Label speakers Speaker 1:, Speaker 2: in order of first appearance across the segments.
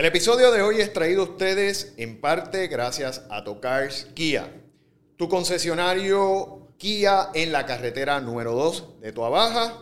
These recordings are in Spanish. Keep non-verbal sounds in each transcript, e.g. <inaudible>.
Speaker 1: El episodio de hoy es traído a ustedes en parte gracias a Tocars Kia, tu concesionario Kia en la carretera número 2 de Tua Baja.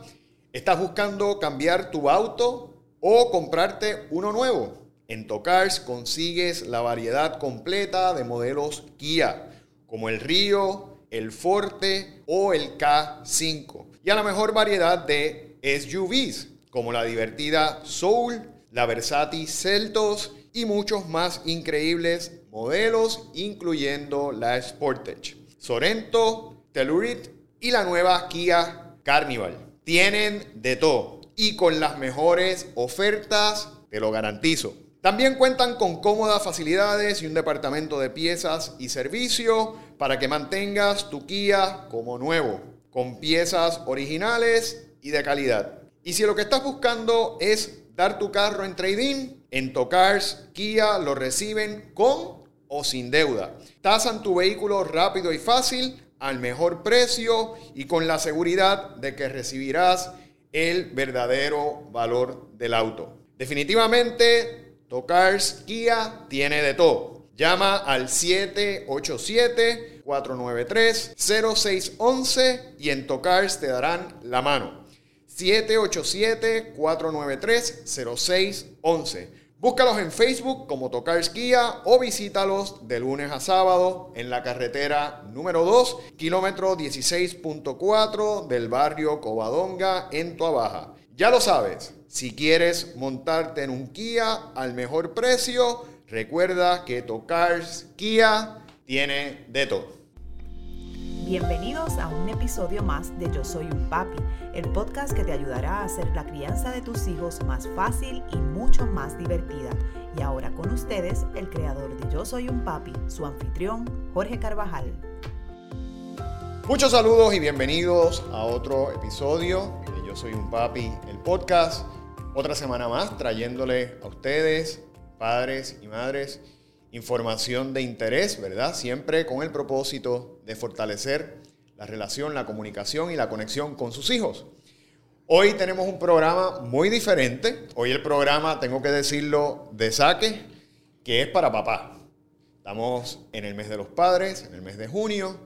Speaker 1: ¿Estás buscando cambiar tu auto o comprarte uno nuevo? En Tocars consigues la variedad completa de modelos Kia, como el Río, el Forte o el K5. Y a la mejor variedad de SUVs, como la divertida Soul, la versátil Celtos y muchos más increíbles modelos, incluyendo la Sportage, Sorento, Telluride y la nueva Kia Carnival. Tienen de todo y con las mejores ofertas, te lo garantizo. También cuentan con cómodas facilidades y un departamento de piezas y servicio para que mantengas tu Kia como nuevo, con piezas originales y de calidad. Y si lo que estás buscando es dar tu carro en trading, en Tocars Kia lo reciben con o sin deuda. Tasan tu vehículo rápido y fácil al mejor precio y con la seguridad de que recibirás el verdadero valor del auto. Definitivamente, Tocars Kia tiene de todo. Llama al 787-493-0611 y en Tocars te darán la mano. 787-493-0611. Búscalos en Facebook como Tocars Kia o visítalos de lunes a sábado en la carretera número 2, kilómetro 16.4 del barrio Covadonga en Tuabaja. Ya lo sabes, si quieres montarte en un Kia al mejor precio, recuerda que Tocars Kia tiene de todo.
Speaker 2: Bienvenidos a un episodio más de Yo Soy un Papi, el podcast que te ayudará a hacer la crianza de tus hijos más fácil y mucho más divertida. Y ahora con ustedes, el creador de Yo Soy un Papi, su anfitrión, Jorge Carvajal.
Speaker 1: Muchos saludos y bienvenidos a otro episodio de Yo Soy un Papi, el podcast. Otra semana más trayéndole a ustedes, padres y madres, información de interés, ¿verdad? Siempre con el propósito de fortalecer la relación, la comunicación y la conexión con sus hijos. Hoy tenemos un programa muy diferente. Hoy el programa, tengo que decirlo, de saque, que es para papá. Estamos en el mes de los padres, en el mes de junio,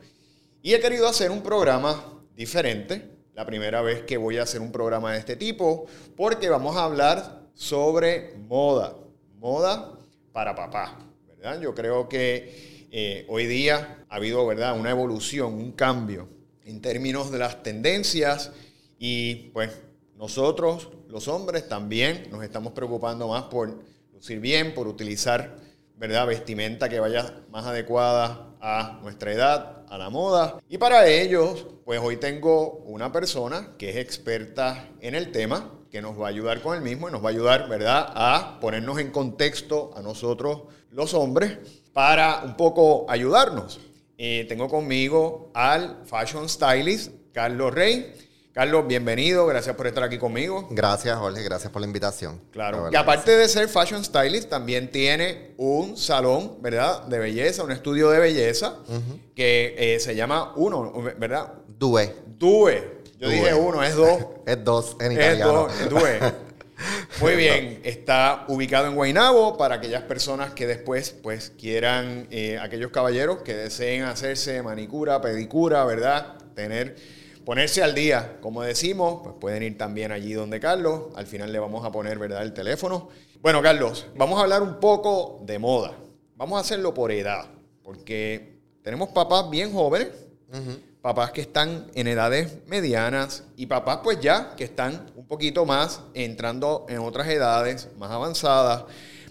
Speaker 1: y he querido hacer un programa diferente. La primera vez que voy a hacer un programa de este tipo, porque vamos a hablar sobre moda. Moda para papá. Yo creo que eh, hoy día ha habido ¿verdad? una evolución, un cambio en términos de las tendencias y pues nosotros, los hombres, también nos estamos preocupando más por lucir bien, por utilizar ¿verdad? vestimenta que vaya más adecuada a nuestra edad, a la moda. Y para ellos, pues hoy tengo una persona que es experta en el tema, que nos va a ayudar con el mismo y nos va a ayudar, ¿verdad?, a ponernos en contexto a nosotros los hombres para un poco ayudarnos. Eh, tengo conmigo al fashion stylist Carlos Rey. Carlos, bienvenido, gracias por estar aquí conmigo.
Speaker 3: Gracias, Jorge, gracias por la invitación.
Speaker 1: Claro, y aparte de ser fashion stylist, también tiene un salón, ¿verdad?, de belleza, un estudio de belleza que eh, se llama Uno, ¿verdad?
Speaker 3: Due.
Speaker 1: Due. Yo dije uno, es dos. <laughs>
Speaker 3: es dos en italiano. Es
Speaker 1: dos, Muy bien, está ubicado en Guaynabo para aquellas personas que después pues quieran, eh, aquellos caballeros que deseen hacerse manicura, pedicura, ¿verdad? Tener, ponerse al día, como decimos, pues pueden ir también allí donde Carlos. Al final le vamos a poner, ¿verdad? El teléfono. Bueno, Carlos, vamos a hablar un poco de moda. Vamos a hacerlo por edad, porque tenemos papás bien jóvenes papás que están en edades medianas y papás pues ya que están un poquito más entrando en otras edades más avanzadas.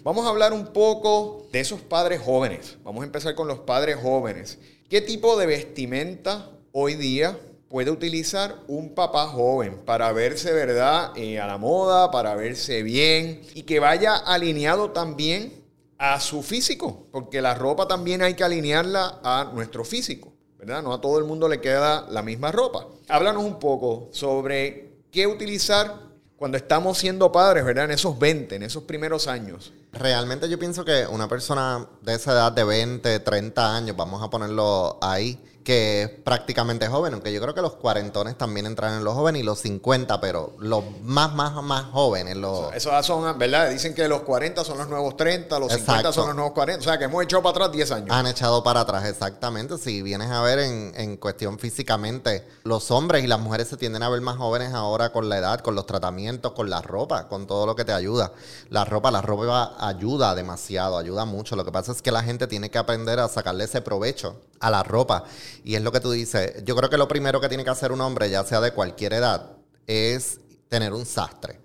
Speaker 1: Vamos a hablar un poco de esos padres jóvenes. Vamos a empezar con los padres jóvenes. ¿Qué tipo de vestimenta hoy día puede utilizar un papá joven para verse, verdad, eh, a la moda, para verse bien y que vaya alineado también a su físico? Porque la ropa también hay que alinearla a nuestro físico. No a todo el mundo le queda la misma ropa. Háblanos un poco sobre qué utilizar cuando estamos siendo padres, ¿verdad? En esos 20, en esos primeros años.
Speaker 3: Realmente yo pienso que una persona de esa edad de 20, 30 años, vamos a ponerlo ahí, que es prácticamente joven, aunque yo creo que los cuarentones también entran en los jóvenes y los 50, pero los más, más, más jóvenes. Los...
Speaker 1: Eso son, ¿verdad? Dicen que los 40 son los nuevos 30, los 50 son los nuevos 40, o sea que hemos echado para atrás 10 años.
Speaker 3: Han echado para atrás, exactamente. Si vienes a ver en, en cuestión físicamente, los hombres y las mujeres se tienden a ver más jóvenes ahora con la edad, con los tratamientos, con la ropa, con todo lo que te ayuda. La ropa, la ropa ayuda demasiado, ayuda mucho. Lo que pasa es que la gente tiene que aprender a sacarle ese provecho a la ropa. Y es lo que tú dices. Yo creo que lo primero que tiene que hacer un hombre, ya sea de cualquier edad, es tener un sastre.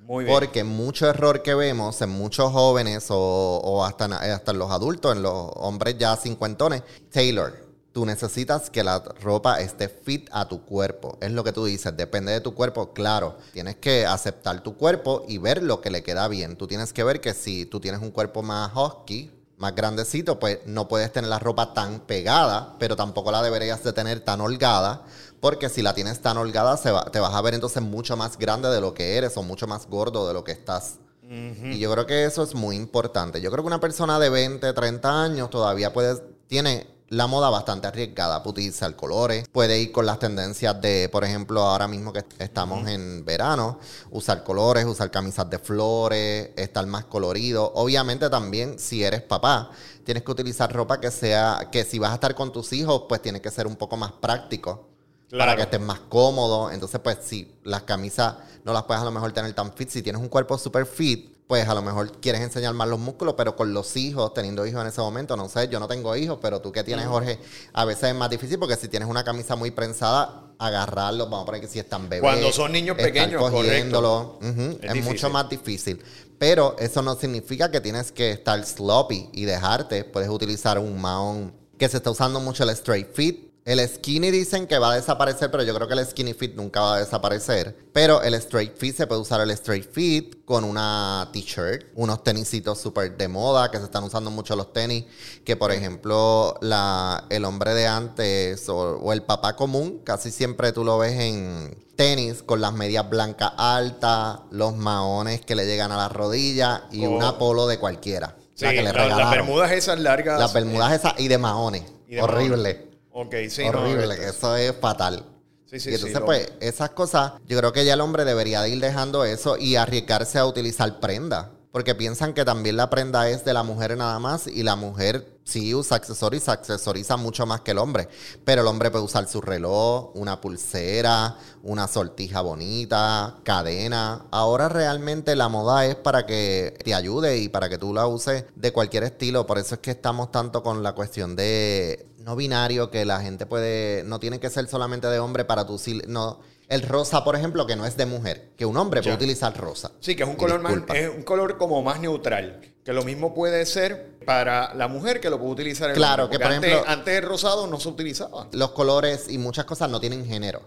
Speaker 3: Muy bien. Porque mucho error que vemos en muchos jóvenes o, hasta, en, hasta en los adultos, en los hombres ya cincuentones, Taylor. Tú necesitas que la ropa esté fit a tu cuerpo. Es lo que tú dices, depende de tu cuerpo. Claro, tienes que aceptar tu cuerpo y ver lo que le queda bien. Tú tienes que ver que si tú tienes un cuerpo más husky, más grandecito, pues no puedes tener la ropa tan pegada, pero tampoco la deberías de tener tan holgada, porque si la tienes tan holgada se va, te vas a ver entonces mucho más grande de lo que eres o mucho más gordo de lo que estás. Y yo creo que eso es muy importante. Yo creo que una persona de 20, 30 años todavía puede, tiene la moda bastante arriesgada. Puede utilizar colores, puede ir con las tendencias de, por ejemplo, ahora mismo que estamos en verano, usar colores, usar camisas de flores, estar más colorido. Obviamente también si eres papá, tienes que utilizar ropa que sea, que si vas a estar con tus hijos, pues tiene que ser un poco más práctico. Para que estés más cómodo. Entonces, pues, si las camisas no las puedes a lo mejor tener tan fit, si tienes un cuerpo super fit, pues a lo mejor quieres enseñar más los músculos, pero con los hijos, teniendo hijos en ese momento, no sé, yo no tengo hijos, pero tú que tienes, Jorge, a veces es más difícil porque si tienes una camisa muy prensada, agarrarlos, vamos a poner que si están bebés.
Speaker 1: Cuando son niños pequeños,
Speaker 3: cogiéndolo, es, mucho más difícil. Pero eso no significa que tienes que estar sloppy y dejarte. Puedes utilizar un maón que se está usando mucho el straight fit, el skinny dicen que va a desaparecer, pero yo creo que el skinny fit nunca va a desaparecer. Pero el straight fit se puede usar el straight fit con una t-shirt, unos tenisitos súper de moda que se están usando mucho los tenis. Que por ejemplo, la, el hombre de antes o, el papá común, casi siempre tú lo ves en tenis con las medias blancas altas, los maones que le llegan a la rodilla y una polo de cualquiera.
Speaker 1: la que le las bermudas esas largas.
Speaker 3: Las bermudas esas y de maones. Horrible.
Speaker 1: Ok, sí.
Speaker 3: Horrible, que eso es fatal. Sí, sí, y entonces, pues, esas cosas, yo creo que ya el hombre debería de ir dejando eso y arriesgarse a utilizar prenda. Porque piensan que también la prenda es de la mujer nada más y la mujer sí usa accesorios, accesoriza mucho más que el hombre. Pero el hombre puede usar su reloj, una pulsera, una sortija bonita, cadena. Ahora realmente la moda es para que te ayude y para que tú la uses de cualquier estilo. Por eso es que estamos tanto con la cuestión de no binario, que la gente puede, no tiene que ser solamente de hombre para tu... No, el rosa, por ejemplo, que no es de mujer, que un hombre puede utilizar rosa.
Speaker 1: Sí, que es un color más, es un color como más neutral. Que lo mismo puede ser para la mujer que lo puede utilizar el
Speaker 3: Claro, que por ejemplo.
Speaker 1: Antes el rosado no se utilizaba.
Speaker 3: Los colores y muchas cosas no tienen género.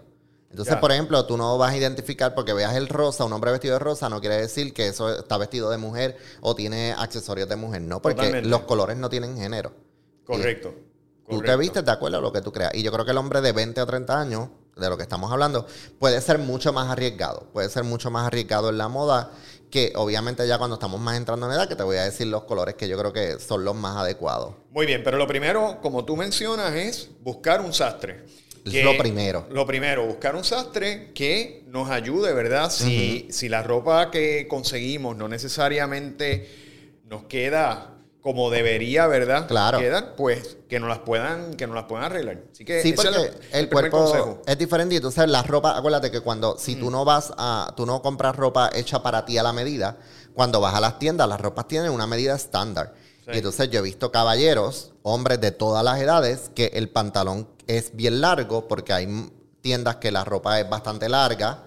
Speaker 3: Entonces, por ejemplo, tú no vas a identificar porque veas el rosa, un hombre vestido de rosa, no quiere decir que eso está vestido de mujer o tiene accesorios de mujer. No, porque los colores no tienen género.
Speaker 1: Correcto.
Speaker 3: Tú te vistes de acuerdo a lo que tú creas. Y yo creo que el hombre de 20 o 30 años, de lo que estamos hablando, puede ser mucho más arriesgado. Puede ser mucho más arriesgado en la moda que obviamente ya cuando estamos más entrando en edad, que te voy a decir los colores que yo creo que son los más adecuados.
Speaker 1: Muy bien, pero lo primero, como tú mencionas, es buscar un sastre.
Speaker 3: Lo primero.
Speaker 1: Lo primero, buscar un sastre que nos ayude, ¿verdad? Si, si la ropa que conseguimos no necesariamente nos queda como debería, ¿verdad?
Speaker 3: Claro.
Speaker 1: Quedan, pues que no las puedan, que no las puedan arreglar. Así que
Speaker 3: sí, porque el, cuerpo es diferente. Entonces, la ropa, acuérdate que cuando, si tú mm. no vas a, tú no compras ropa hecha para ti a la medida, cuando vas a las tiendas, las ropas tienen una medida estándar. Y entonces yo he visto caballeros, hombres de todas las edades, que el pantalón es bien largo porque hay tiendas que la ropa es bastante larga.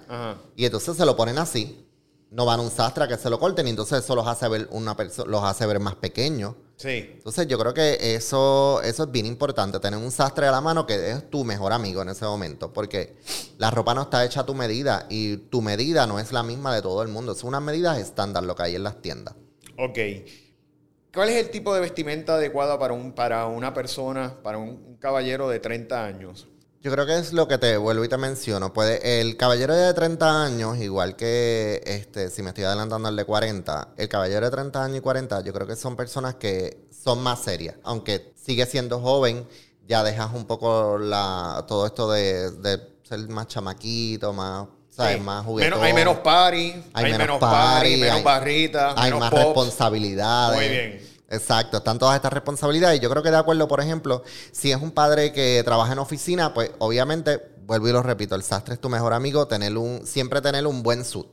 Speaker 3: Y entonces se lo ponen así no van a un sastre a que se lo corten y entonces eso los hace ver una los hace ver más pequeños.
Speaker 1: Sí.
Speaker 3: Entonces yo creo que eso, eso es bien importante, tener un sastre a la mano que es tu mejor amigo en ese momento, porque la ropa no está hecha a tu medida y tu medida no es la misma de todo el mundo, es una medida estándar lo que hay en las tiendas.
Speaker 1: Ok. ¿Cuál es el tipo de vestimenta adecuada para, un, para una persona, para un caballero de 30 años?
Speaker 3: Yo creo que es lo que te vuelvo y te menciono. Puede, el caballero de 30 años, igual que este, si me estoy adelantando al de 40, el caballero de 30 años y 40, yo creo que son personas que son más serias. Aunque sigue siendo joven, Ya dejas un poco la, todo esto de, de ser más chamaquito, más, ¿sabes?
Speaker 1: Sí.
Speaker 3: Más
Speaker 1: Menos- hay menos party, hay, menos, party, menos
Speaker 3: hay-
Speaker 1: barritas,
Speaker 3: hay
Speaker 1: menos
Speaker 3: más
Speaker 1: pops.
Speaker 3: responsabilidades.
Speaker 1: Muy bien.
Speaker 3: Exacto, están todas estas responsabilidades. Y yo creo que de acuerdo, por ejemplo, si es un padre que trabaja en oficina, pues obviamente, vuelvo y lo repito, el sastre es tu mejor amigo, tener un, siempre tener un buen suit.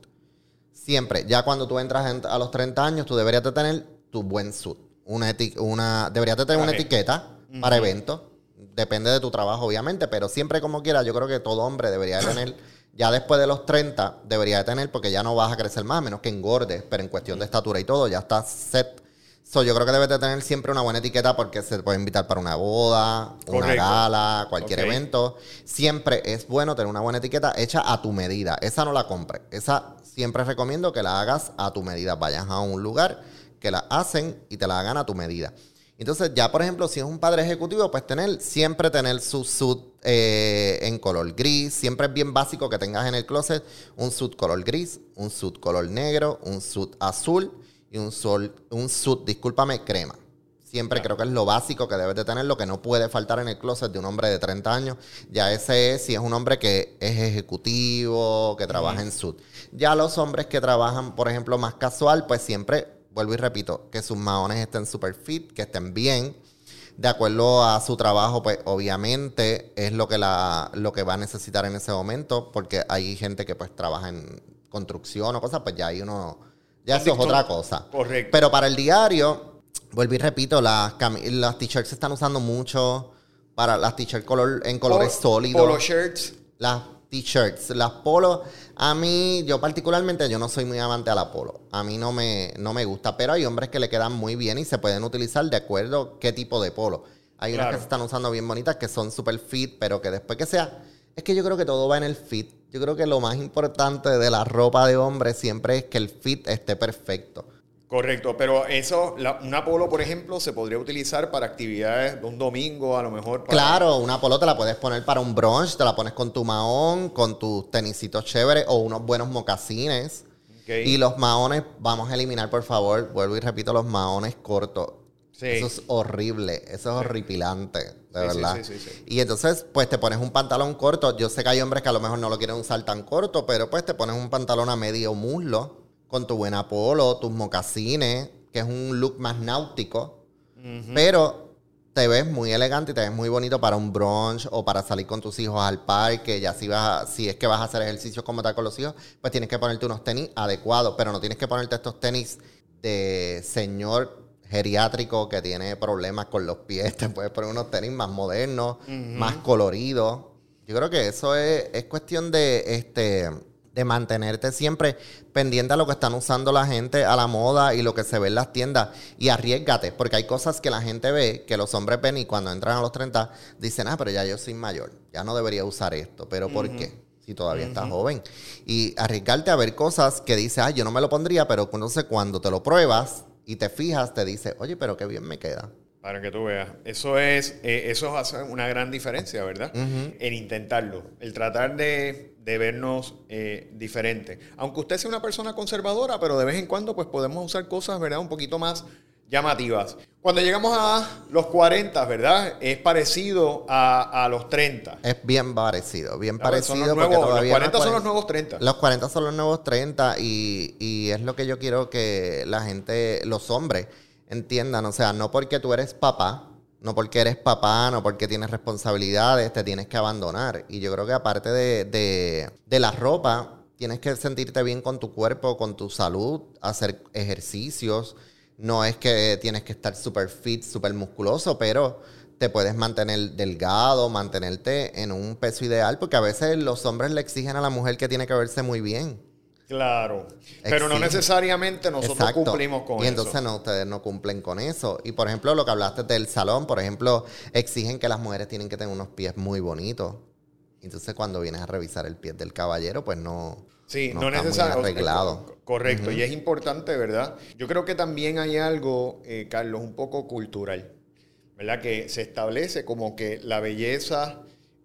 Speaker 3: Siempre. Ya cuando tú entras en- a los 30 años, tú deberías de tener tu buen suit. Una eti- una, deberías de tener una etiqueta para eventos. Depende de tu trabajo, obviamente, pero siempre como quiera, yo creo que todo hombre debería de tener, <coughs> ya después de los 30, debería de tener, porque ya no vas a crecer más, a menos que engordes, pero en cuestión de estatura y todo, ya estás set. So, yo creo que debes de tener siempre una buena etiqueta porque se te puede invitar para una boda, una gala, cualquier evento. Siempre es bueno tener una buena etiqueta hecha a tu medida. Esa no la compres. Esa siempre recomiendo que la hagas a tu medida. Vayas a un lugar que la hacen y te la hagan a tu medida. Entonces, ya por ejemplo, si es un padre ejecutivo, pues tener, siempre tener su suit eh, en color gris. Siempre es bien básico que tengas en el closet un suit color gris, un suit color negro, un suit azul y un, sol, un suit, discúlpame, crema. Siempre creo que es lo básico que debes de tener, lo que no puede faltar en el closet de un hombre de 30 años. Ya ese es si es un hombre que es ejecutivo, que trabaja en suit. Ya los hombres que trabajan, por ejemplo, más casual, pues siempre, vuelvo y repito, que sus maones estén super fit, que estén bien. De acuerdo a su trabajo, pues obviamente es lo que, la, lo que va a necesitar en ese momento, porque hay gente que pues trabaja en construcción o cosas, pues ya ahí uno, ya eso es otra cosa.
Speaker 1: Correcto.
Speaker 3: Pero para el diario, vuelvo y repito, las, las t-shirts se están usando mucho para las t-shirts color, en colores
Speaker 1: Polo-
Speaker 3: sólidos.
Speaker 1: Polo shirts.
Speaker 3: Las t-shirts, las polos, a mí, yo particularmente, yo no soy muy amante a la polo. A mí no me, no me gusta, pero hay hombres que le quedan muy bien y se pueden utilizar de acuerdo qué tipo de polo. Hay unas que se están usando bien bonitas que son super fit, pero que después que sea... Es que yo creo que todo va en el fit. Yo creo que lo más importante de la ropa de hombre siempre es que el fit esté perfecto.
Speaker 1: Correcto, pero eso, la- una polo, por ejemplo, se podría utilizar para actividades de un domingo, a lo mejor. Para,
Speaker 3: Claro, una polo te la puedes poner para un brunch, te la pones con tu mahón, con tus tenisitos chéveres o unos buenos mocasines.
Speaker 1: Ok.
Speaker 3: Y los maones, vamos a eliminar, por favor, vuelvo y repito, los maones cortos.
Speaker 1: Sí.
Speaker 3: Eso es horrible, eso es horripilante, de
Speaker 1: Sí,
Speaker 3: verdad.
Speaker 1: sí, sí, sí.
Speaker 3: Y entonces, pues te pones un pantalón corto. Yo sé que hay hombres que a lo mejor no lo quieren usar tan corto, pero pues te pones un pantalón a medio muslo con tu buena polo, tus mocasines, que es un look más náutico. Pero te ves muy elegante y te ves muy bonito para un brunch o para salir con tus hijos al parque. Ya si, vas a- si es que vas a hacer ejercicio como tal con los hijos, pues tienes que ponerte unos tenis adecuados, pero no tienes que ponerte estos tenis de señor geriátrico que tiene problemas con los pies. <laughs> Te puedes poner unos tenis más modernos, más coloridos. Yo creo que eso es, es cuestión de este de mantenerte siempre pendiente a lo que están usando la gente, a la moda y lo que se ve en las tiendas. Y arriesgate, porque hay cosas que la gente ve, que los hombres ven y cuando entran a los 30 dicen, ah, pero ya yo soy mayor, ya no debería usar esto. ¿Pero por qué? Si todavía estás joven. Y arriesgarte a ver cosas que dices, ah, yo no me lo pondría, pero entonces cuando te lo pruebas y te fijas, te dice, oye, pero qué bien me queda.
Speaker 1: Para que tú veas. Eso es, eh, eso hace una gran diferencia, ¿verdad? En intentarlo. El tratar de, de vernos eh, diferentes. Aunque usted sea una persona conservadora, pero de vez en cuando pues podemos usar cosas, ¿verdad? Un poquito más llamativas. Cuando llegamos a los 40, ¿verdad? Es parecido a, a los 30.
Speaker 3: Es bien parecido, bien
Speaker 1: ¿sabes? Son
Speaker 3: parecido.
Speaker 1: los,
Speaker 3: porque
Speaker 1: nuevos, los
Speaker 3: todavía no
Speaker 1: 40 son los nuevos 30.
Speaker 3: Los 40 son los nuevos 30 y, y es lo que yo quiero que la gente, los hombres, entiendan. O sea, no porque tú eres papá, no porque eres papá, no porque tienes responsabilidades, te tienes que abandonar. Y yo creo que aparte de, de, de la ropa, tienes que sentirte bien con tu cuerpo, con tu salud, hacer ejercicios. No es que tienes que estar súper fit, súper musculoso, pero te puedes mantener delgado, mantenerte en un peso ideal, porque a veces los hombres le exigen a la mujer que tiene que verse muy bien.
Speaker 1: Claro. Pero no necesariamente nosotros
Speaker 3: Exacto.
Speaker 1: cumplimos con
Speaker 3: y
Speaker 1: eso.
Speaker 3: entonces no, ustedes no cumplen con eso. Y por ejemplo, lo que hablaste del salón, por ejemplo, exigen que las mujeres tienen que tener unos pies muy bonitos. Entonces cuando vienes a revisar el pie del caballero, pues no,
Speaker 1: Sí, no,
Speaker 3: no
Speaker 1: necesariamente. Correcto, y es importante, ¿verdad? Yo creo que también hay algo, eh, Carlos, un poco cultural, ¿verdad? Que se establece como que la belleza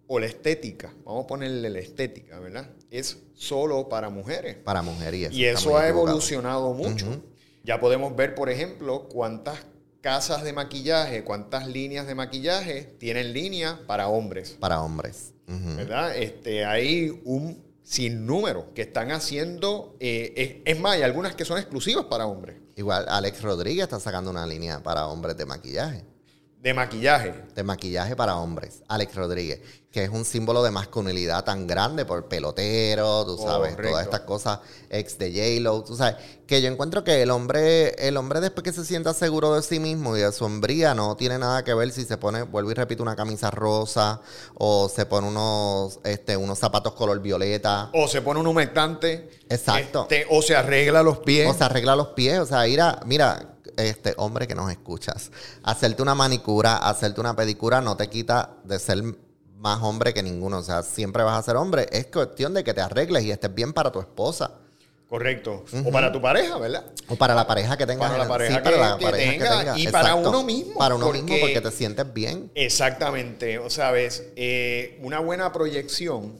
Speaker 1: o la estética, vamos a ponerle la estética, ¿verdad? Es solo para mujeres.
Speaker 3: para mujer y eso.
Speaker 1: Ha evolucionado mucho. Ya podemos ver, por ejemplo, cuántas casas de maquillaje, cuántas líneas de maquillaje tienen línea para hombres.
Speaker 3: Para hombres.
Speaker 1: ¿Verdad? Este, hay un sinnúmero que están haciendo, eh, es, es más, hay algunas que son exclusivas para hombres,
Speaker 3: Igual Alex Rodríguez está sacando una línea para hombres de maquillaje.
Speaker 1: De maquillaje.
Speaker 3: De maquillaje para hombres. Alex Rodríguez, que es un símbolo de masculinidad tan grande por pelotero, tú sabes,
Speaker 1: Correcto.
Speaker 3: todas estas cosas ex de J-Lo, tú sabes, que yo encuentro que el hombre, el hombre después que se sienta seguro de sí mismo y de su hombría no tiene nada que ver si se pone, vuelvo y repito, una camisa rosa o se pone unos, este, unos zapatos color violeta.
Speaker 1: O se pone un humectante.
Speaker 3: Exacto.
Speaker 1: este, o se arregla los pies.
Speaker 3: O se arregla los pies, o sea, ir a, mira, este hombre que nos escuchas, hacerte una manicura, hacerte una pedicura no te quita de ser más hombre que ninguno, o sea, siempre vas a ser hombre, es cuestión de que te arregles y estés bien para tu esposa
Speaker 1: Correcto. O para tu pareja, ¿verdad?
Speaker 3: o para la pareja que tengas.
Speaker 1: Para la pareja
Speaker 3: sí, para
Speaker 1: que-
Speaker 3: la
Speaker 1: que
Speaker 3: pareja
Speaker 1: tenga, y para uno mismo,
Speaker 3: Para uno
Speaker 1: porque-
Speaker 3: mismo porque te sientes bien.
Speaker 1: Exactamente. O sea, ves, eh, una buena proyección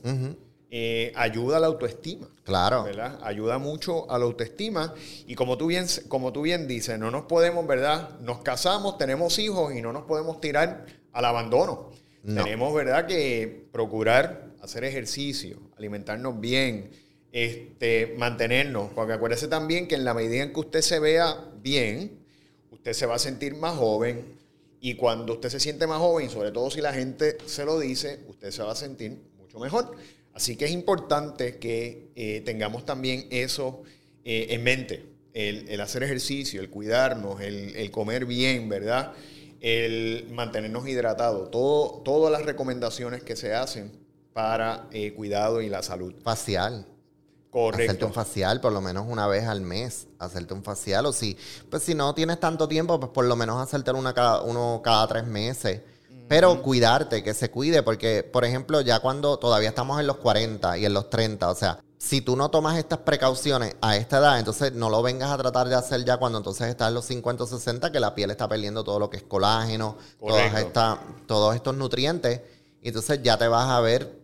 Speaker 1: eh, ayuda a la autoestima.
Speaker 3: Claro.
Speaker 1: ¿verdad? Ayuda mucho a la autoestima y como tú bien, como tú bien dices, no nos podemos, ¿verdad? Nos casamos, tenemos hijos y no nos podemos tirar al abandono.
Speaker 3: No.
Speaker 1: Tenemos, ¿verdad? Que procurar hacer ejercicio, alimentarnos bien, este, mantenernos, porque acuérdese también que en la medida en que usted se vea bien, usted se va a sentir más joven y cuando usted se siente más joven, sobre todo si la gente se lo dice, usted se va a sentir mucho mejor. Así que es importante que eh, tengamos también eso eh, en mente, el, el hacer ejercicio, el cuidarnos, el, el comer bien, ¿verdad? El mantenernos hidratados, todo, todas las recomendaciones que se hacen para eh, cuidado y la salud.
Speaker 3: Facial. Hacerte
Speaker 1: Correcto.
Speaker 3: un facial por lo menos una vez al mes, hacerte un facial o si, pues si no tienes tanto tiempo, pues por lo menos hacerte una cada, uno cada tres meses. Pero cuidarte, que se cuide, porque por ejemplo ya cuando todavía estamos en los 40 y en los 30, o sea, si tú no tomas estas precauciones a esta edad, entonces no lo vengas a tratar de hacer ya cuando entonces estás en los 50 o 60, que la piel está perdiendo todo lo que es colágeno, todas estas- todos estos nutrientes, y entonces ya te vas a ver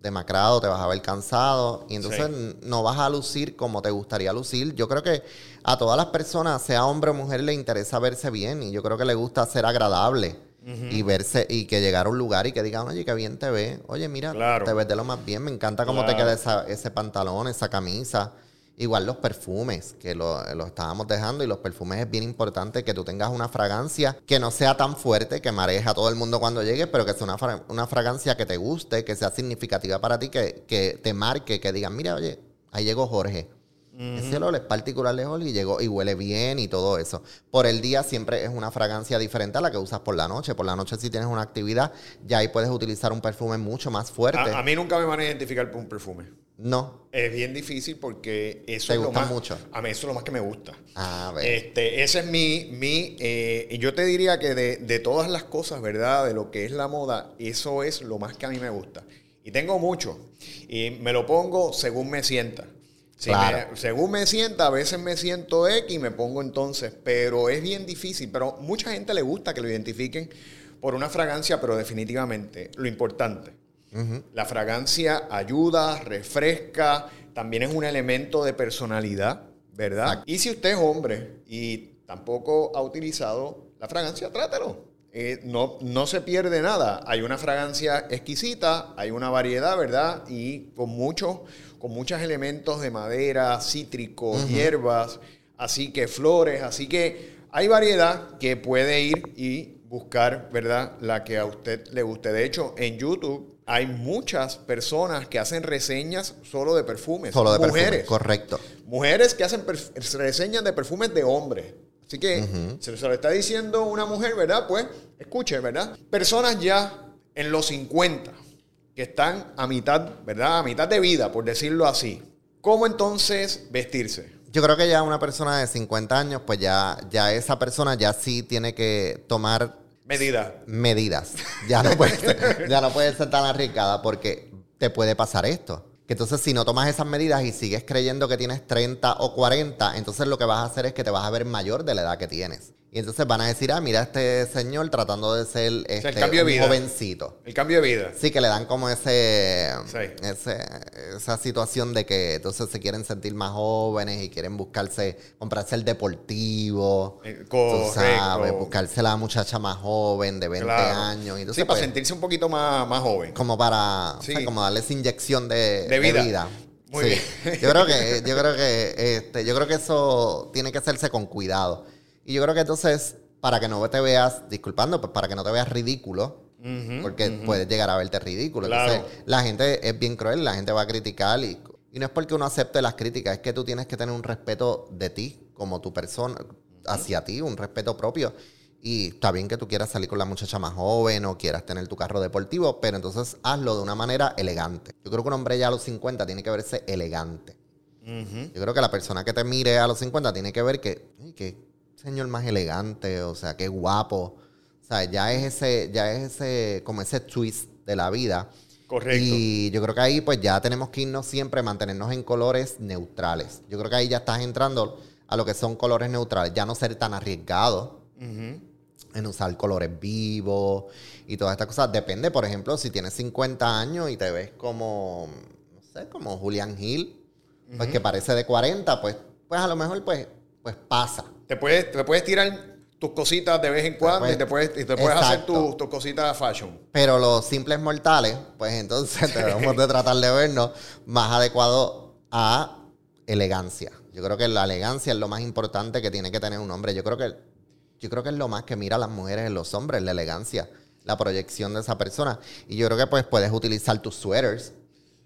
Speaker 3: demacrado, te vas a ver cansado y entonces
Speaker 1: Sí.
Speaker 3: no vas a lucir como te gustaría lucir. Yo creo que a todas las personas, sea hombre o mujer, le interesa verse bien y yo creo que le gusta ser agradable y verse y que llegar a un lugar y que digan, oye, qué bien te ves. Oye, mira,
Speaker 1: Claro.
Speaker 3: te ves de lo más bien. Me encanta cómo te queda esa- ese pantalón, esa camisa. Igual los perfumes, que lo, lo estábamos dejando, y los perfumes es bien importante que tú tengas una fragancia que no sea tan fuerte, que mareje a todo el mundo cuando llegues, pero que sea una, fra- una fragancia que te guste, que sea significativa para ti, que, que te marque, que digan, mira, oye, ahí llegó Jorge. Ese olor es particular de Jorge y llegó y huele bien y todo eso. Por el día siempre es una fragancia diferente a la que usas por la noche. Por la noche si tienes una actividad, ya ahí puedes utilizar un perfume mucho más fuerte.
Speaker 1: A, a mí nunca me van a identificar por un perfume.
Speaker 3: No.
Speaker 1: Es bien difícil porque eso
Speaker 3: ¿Te
Speaker 1: es lo
Speaker 3: gusta
Speaker 1: más.
Speaker 3: mucho?
Speaker 1: A mí eso es lo más que me gusta.
Speaker 3: A ver.
Speaker 1: Este, ese es mi, mi eh, yo te diría que de, de todas las cosas, ¿verdad? De lo que es la moda, eso es lo más que a mí me gusta. Y tengo mucho. Y me lo pongo según me sienta. Si
Speaker 3: Claro.
Speaker 1: me- según me sienta, a veces me siento X y me pongo entonces, pero es bien difícil. Pero mucha gente le gusta que lo identifiquen por una fragancia, pero definitivamente lo importante. La fragancia ayuda, refresca, también es un elemento de personalidad, ¿verdad? Y si usted es hombre y tampoco ha utilizado la fragancia, trátelo. Eh, no, no se pierde nada. Hay una fragancia exquisita, hay una variedad, ¿verdad? Y con muchos, con muchos elementos de madera, cítricos, hierbas, así que flores, así que hay variedad que puede ir y buscar, ¿verdad? La que a usted le guste. De hecho, en YouTube hay muchas personas que hacen reseñas solo de perfumes.
Speaker 3: Solo de
Speaker 1: mujeres.
Speaker 3: perfume. Correcto.
Speaker 1: Mujeres que hacen reseñas de perfumes de hombres. Así que se, se lo está diciendo una mujer, ¿verdad? Pues escuche, ¿verdad? Personas ya en los 50 que están a mitad, ¿verdad? A mitad de vida, por decirlo así. ¿Cómo entonces vestirse?
Speaker 3: Yo creo que ya una persona de 50 años, pues ya, ya esa persona ya sí tiene que tomar
Speaker 1: Medida.
Speaker 3: medidas. Ya no puede ser, ya no puede ser tan arriesgada porque te puede pasar esto. Que entonces si no tomas esas medidas y sigues creyendo que tienes 30 o 40, entonces lo que vas a hacer es que te vas a ver mayor de la edad que tienes. Y entonces van a decir, ah, mira este señor tratando de ser este,
Speaker 1: el cambio de
Speaker 3: un
Speaker 1: vida.
Speaker 3: jovencito.
Speaker 1: El cambio de vida.
Speaker 3: Sí, que le dan como ese,
Speaker 1: Sí.
Speaker 3: ese- esa situación de que entonces se quieren sentir más jóvenes y quieren buscarse, comprarse el deportivo.
Speaker 1: Eh,
Speaker 3: Tú
Speaker 1: correcto.
Speaker 3: sabes, buscarse la muchacha más joven de 20
Speaker 1: Claro.
Speaker 3: años.
Speaker 1: Sí, para
Speaker 3: pues,
Speaker 1: sentirse un poquito más, más joven.
Speaker 3: como para, o
Speaker 1: Sí.
Speaker 3: sea, como darle esa inyección de,
Speaker 1: De
Speaker 3: de
Speaker 1: vida. Muy
Speaker 3: Sí.
Speaker 1: bien.
Speaker 3: Yo creo que, <laughs> yo creo que, este, yo creo que eso tiene que hacerse con cuidado. Y yo creo que entonces, para que no te veas, disculpando, pues para que no te veas ridículo, porque puedes llegar a verte ridículo.
Speaker 1: Claro.
Speaker 3: Entonces, la gente es bien cruel, la gente va a criticar y, y no es porque uno acepte las críticas, es que tú tienes que tener un respeto de ti, como tu persona, hacia ti, un respeto propio. Y está bien que tú quieras salir con la muchacha más joven o quieras tener tu carro deportivo, pero entonces hazlo de una manera elegante. Yo creo que un hombre ya a los 50 tiene que verse elegante. Yo creo que la persona que te mire a los 50 tiene que ver que, "Ay, qué señor más elegante, o sea, qué guapo. O sea, ya es ese, ya es ese, como ese twist de la vida.
Speaker 1: Correcto.
Speaker 3: Y yo creo que ahí pues ya tenemos que irnos siempre, mantenernos en colores neutrales. Yo creo que ahí ya estás entrando a lo que son colores neutrales, ya no ser tan arriesgado en usar colores vivos y todas estas cosas. Depende, por ejemplo, si tienes 50 años y te ves como, no sé, como Julian Hill, pues que parece de 40, pues, pues a lo mejor pues, pues pasa.
Speaker 1: Te puedes, te puedes tirar tus cositas de vez en cuando y te puedes, y te puedes hacer tus tus cositas fashion.
Speaker 3: Pero los simples mortales, pues entonces <laughs> debemos de tratar de vernos más adecuado a elegancia. Yo creo que la elegancia es lo más importante que tiene que tener un hombre. Yo creo que, yo creo que es lo más que mira a las mujeres en los hombres, la elegancia, la proyección de esa persona. Y yo creo que pues puedes utilizar tus sweaters.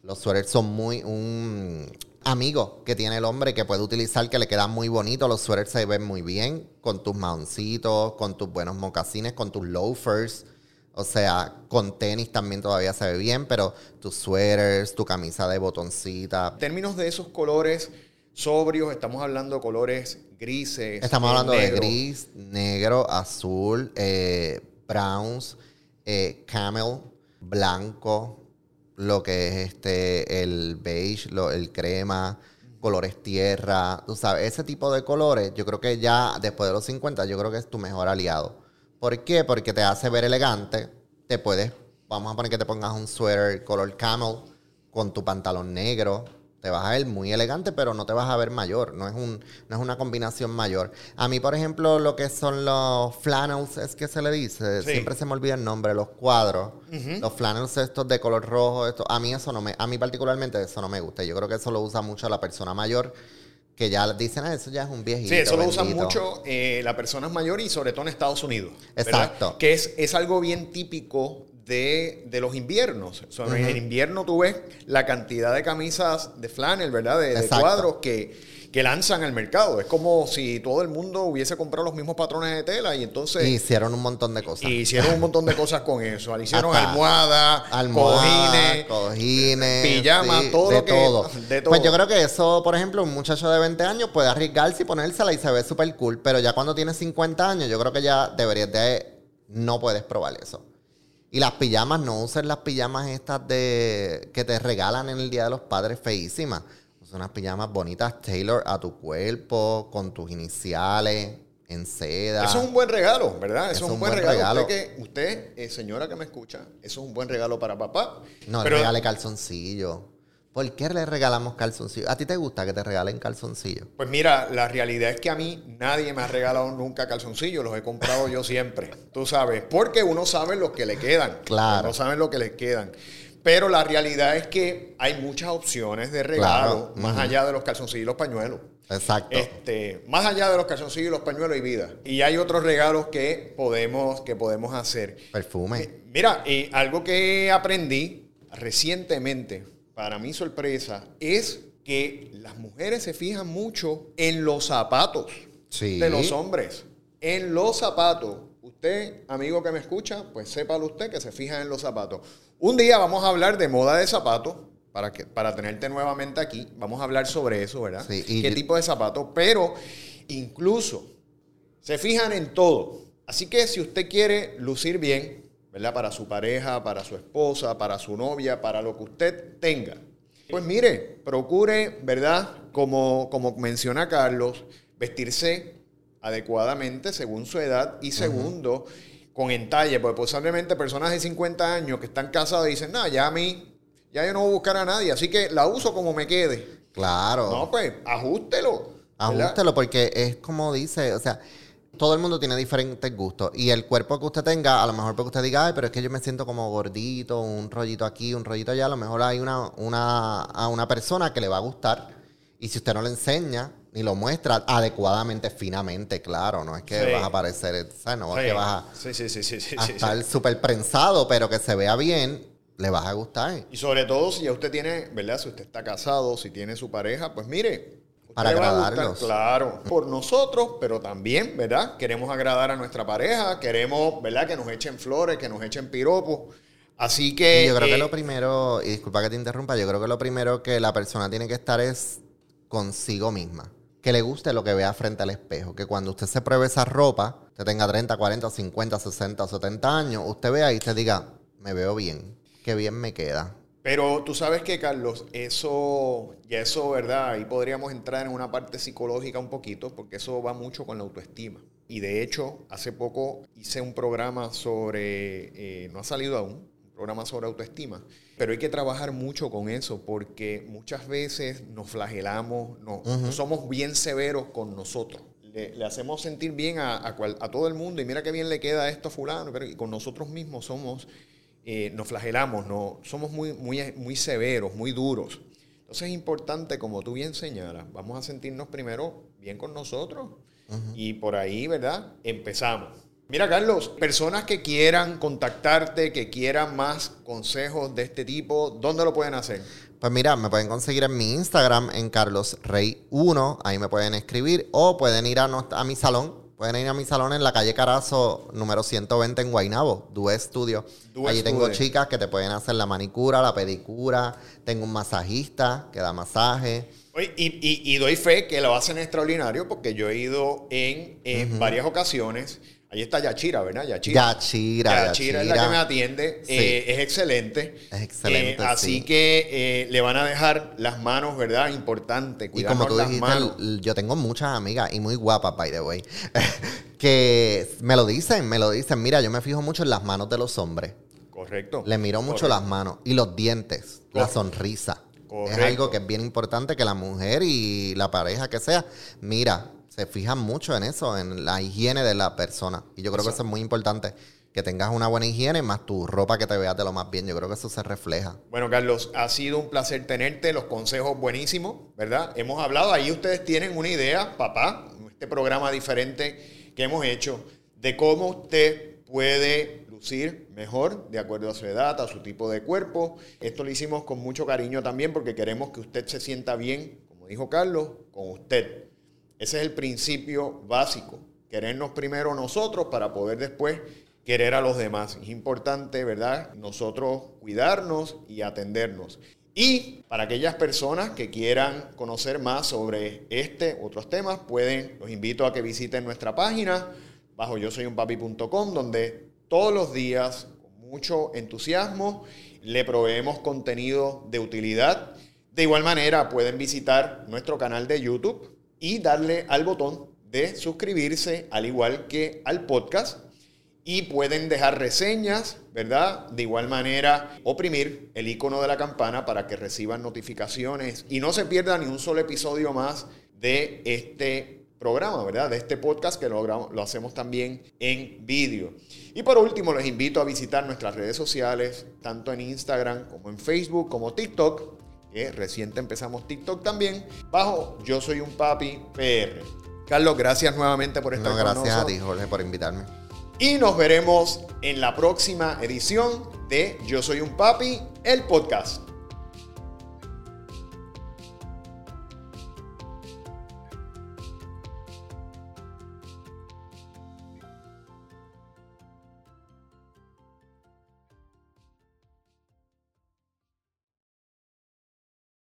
Speaker 3: Los sweaters son muy un amigo que tiene el hombre que puede utilizar que le quedan muy bonitos. Los sweaters se ven muy bien con tus maoncitos, con tus buenos mocasines, con tus loafers. O sea, con tenis también todavía se ve bien, pero tus sweaters, tu camisa de botoncita.
Speaker 1: En términos de esos colores sobrios, estamos hablando de colores grises.
Speaker 3: Estamos hablando de gris, negro, azul, eh, browns, eh, camel, blanco, lo que es este, el beige, lo- el crema, colores tierra, tú sabes, ese tipo de colores, yo creo que ya después de los 50, yo creo que es tu mejor aliado. ¿Por qué? Porque te hace ver elegante, te puedes, vamos a poner que te pongas un sweater color camel con tu pantalón negro, te vas a ver muy elegante, pero no te vas a ver mayor. No es, un, no es una combinación mayor. A mí, por ejemplo, lo que son los flannels, es que se le dice.
Speaker 1: Sí.
Speaker 3: Siempre se me olvida el nombre, los cuadros. Los flannels estos de color rojo, esto, a mí eso no me, a mí particularmente eso no me gusta. Yo creo que eso lo usa mucho la persona mayor, que ya dicen, ah, eso ya es un viejito.
Speaker 1: Sí, eso lo usan
Speaker 3: bendito".
Speaker 1: mucho eh, las personas mayores y sobre todo en Estados Unidos. ¿verdad?
Speaker 3: Exacto.
Speaker 1: Que es, es algo bien típico de, de los inviernos. O sea, En invierno tú ves la cantidad de camisas de flannel, ¿verdad? De, cuadros que, que lanzan al mercado. Es como si todo el mundo hubiese comprado los mismos patrones de tela y entonces...
Speaker 3: Y hicieron un montón de cosas.
Speaker 1: y hicieron un montón de cosas con eso. Hicieron almohadas,
Speaker 3: Almohadas,
Speaker 1: cojines.
Speaker 3: cojines,
Speaker 1: pijamas, todo
Speaker 3: de
Speaker 1: lo que-
Speaker 3: todo.
Speaker 1: de todo.
Speaker 3: Pues yo creo que eso, por ejemplo, un muchacho de 20 años puede arriesgarse y ponérsela y se ve súper cool, pero ya cuando tienes 50 años, yo creo que ya deberías de... No puedes probar eso. Y las pijamas, no uses las pijamas estas de que te regalan en el Día de los Padres feísimas. Son unas pijamas bonitas, Taylor, a tu cuerpo, con tus iniciales, en seda.
Speaker 1: Eso es un buen regalo, ¿verdad? Eso, es un buen, regalo.
Speaker 3: regalo.
Speaker 1: Usted, que, usted eh, señora que me escucha, eso es un buen regalo para papá.
Speaker 3: No,
Speaker 1: Pero-
Speaker 3: regale calzoncillo. ¿Por qué le regalamos calzoncillo? ¿A ti te gusta que te regalen calzoncillo?
Speaker 1: Pues mira, la realidad es que a mí nadie me ha regalado nunca calzoncillos, los he comprado yo siempre, tú sabes, porque uno sabe los que le quedan,
Speaker 3: Claro.
Speaker 1: uno sabe lo que le quedan. Pero la realidad es que hay muchas opciones de regalo
Speaker 3: Claro.
Speaker 1: más allá de los calzoncillos y los pañuelos.
Speaker 3: Exacto.
Speaker 1: Este, más allá de los calzoncillos y los pañuelos y vida. Y hay otros regalos que podemos, que podemos hacer.
Speaker 3: Perfume.
Speaker 1: Mira, eh, algo que aprendí recientemente, para mi sorpresa, es que las mujeres se fijan mucho en los zapatos
Speaker 3: Sí.
Speaker 1: de los hombres. En los zapatos. Usted, amigo que me escucha, pues sépalo usted que se fija en los zapatos. Un día vamos a hablar de moda de zapatos. Para, que, para tenerte nuevamente aquí, vamos a hablar sobre eso, ¿verdad?
Speaker 3: Sí, y
Speaker 1: ¿Qué
Speaker 3: yo-
Speaker 1: tipo de zapatos? Pero incluso se fijan en todo. Así que si usted quiere lucir bien, ¿verdad? Para su pareja, para su esposa, para su novia, para lo que usted tenga. Pues mire, procure, ¿verdad? Como, como menciona Carlos, vestirse adecuadamente según su edad y segundo, con entalle, porque posiblemente personas de 50 años que están casados dicen, no, ya a mí, ya yo no voy a buscar a nadie, así que la uso como me quede.
Speaker 3: Claro.
Speaker 1: No, pues, ajústelo. ¿verdad?
Speaker 3: Ajústelo porque es como dice, o sea, todo el mundo tiene diferentes gustos y el cuerpo que usted tenga, a lo mejor porque usted diga, ay, pero es que yo me siento como gordito, un rollito aquí, un rollito allá, a lo mejor hay una, una, a una persona que le va a gustar y si usted no le enseña ni lo muestra adecuadamente, finamente, claro, no es que
Speaker 1: Sí.
Speaker 3: vas a parecer, ¿sabes? No es
Speaker 1: Sí.
Speaker 3: que vas a,
Speaker 1: Sí, sí, sí, sí, sí,
Speaker 3: a estar súper prensado, pero que se vea bien, le vas a gustar.
Speaker 1: Y sobre todo si ya usted tiene, ¿verdad? Si usted está casado, si tiene su pareja, pues mire.
Speaker 3: Para
Speaker 1: le va a gustar,
Speaker 3: agradarlos.
Speaker 1: Claro, por nosotros, pero también, ¿verdad? Queremos agradar a nuestra pareja, queremos, ¿verdad? Que nos echen flores, que nos echen piropos. Así que...
Speaker 3: Y yo creo
Speaker 1: eh,
Speaker 3: que lo primero, y disculpa que te interrumpa, yo creo que lo primero que la persona tiene que estar es consigo misma. Que le guste lo que vea frente al espejo. Que cuando usted se pruebe esa ropa, usted tenga 30, 40, 50, 60, 70 años, usted vea y usted diga, me veo bien, qué bien me queda.
Speaker 1: Pero tú sabes que, Carlos, eso, ya eso, ¿verdad? Ahí podríamos entrar en una parte psicológica un poquito, porque eso va mucho con la autoestima. Y de hecho, hace poco hice un programa sobre, eh, no ha salido aún, un programa sobre autoestima, pero hay que trabajar mucho con eso, porque muchas veces nos flagelamos, no, no somos bien severos con nosotros. Le, le hacemos sentir bien a, a cual- a todo el mundo y mira qué bien le queda esto a fulano, pero con nosotros mismos somos eh, nos flagelamos, no, somos muy, muy, muy severos, muy duros. Entonces es importante, como tú bien señalas, vamos a sentirnos primero bien con nosotros y por ahí, ¿verdad? Empezamos. Mira, Carlos, personas que quieran contactarte, que quieran más consejos de este tipo, ¿dónde lo pueden hacer?
Speaker 3: Pues mira, me pueden conseguir en mi Instagram, en carlosrey1, ahí me pueden escribir, o pueden ir a, a mi salón, pueden ir a mi salón en la calle Carazo, número 120 en Guaynabo, Due Studio.
Speaker 1: Due
Speaker 3: Allí tengo chicas que te pueden hacer la manicura, la pedicura, tengo un masajista que da masaje.
Speaker 1: Oye, Y, y- y doy fe que lo hacen extraordinario porque yo he ido en, en varias ocasiones. Ahí está Yachira, ¿verdad? Yachira.
Speaker 3: Yachira,
Speaker 1: Yachira es la que me atiende.
Speaker 3: Sí.
Speaker 1: eh, es excelente.
Speaker 3: Es excelente,
Speaker 1: Eh, así
Speaker 3: sí.
Speaker 1: que eh, le van a dejar las manos, ¿verdad? Importante.
Speaker 3: Y como tú
Speaker 1: las
Speaker 3: dijiste,
Speaker 1: manos.
Speaker 3: yo tengo muchas amigas y muy guapas, by the way, <laughs> que me lo dicen, me lo dicen. Mira, yo me fijo mucho en las manos de los hombres.
Speaker 1: Correcto.
Speaker 3: Le miro mucho
Speaker 1: Correcto.
Speaker 3: las manos y los dientes, la
Speaker 1: Correcto.
Speaker 3: sonrisa. Es
Speaker 1: Correcto.
Speaker 3: algo que es bien importante que la mujer y la pareja que sea, mira, se fijan mucho en eso, en la higiene de la persona. Y yo creo que eso es muy importante, que tengas una buena higiene, más tu ropa que te veas de lo más bien. Yo creo que eso se refleja.
Speaker 1: Bueno, Carlos, ha sido un placer tenerte. Los consejos buenísimos, ¿verdad? Hemos hablado, ahí ustedes tienen una idea, papá, este programa diferente que hemos hecho, de cómo usted puede lucir mejor de acuerdo a su edad, a su tipo de cuerpo. Esto lo hicimos con mucho cariño también porque queremos que usted se sienta bien, como dijo Carlos, con usted. Ese es el principio básico. Querernos primero nosotros para poder después querer a los demás. Es importante, ¿verdad? Nosotros cuidarnos y atendernos. Y para aquellas personas que quieran conocer más sobre este, otros temas, pueden, los invito a que visiten nuestra página bajo yo soy un papi.com, donde todos los días, con mucho entusiasmo, le proveemos contenido de utilidad. De igual manera, pueden visitar nuestro canal de YouTube y darle al botón de suscribirse, al igual que al podcast. Y pueden dejar reseñas, ¿verdad? De igual manera, oprimir el icono de la campana para que reciban notificaciones y no se pierda ni un solo episodio más de este programa, ¿verdad? De este podcast que lo, lo hacemos también en vídeo. Y por último, les invito a visitar nuestras redes sociales, tanto en Instagram como en Facebook, como TikTok, que reciente empezamos TikTok también, bajo Yo Soy un Papi PR. Carlos, gracias nuevamente por estar
Speaker 3: No,
Speaker 1: con
Speaker 3: gracias a ti, Jorge, por invitarme.
Speaker 1: Y nos veremos en la próxima edición de Yo Soy un Papi, el podcast.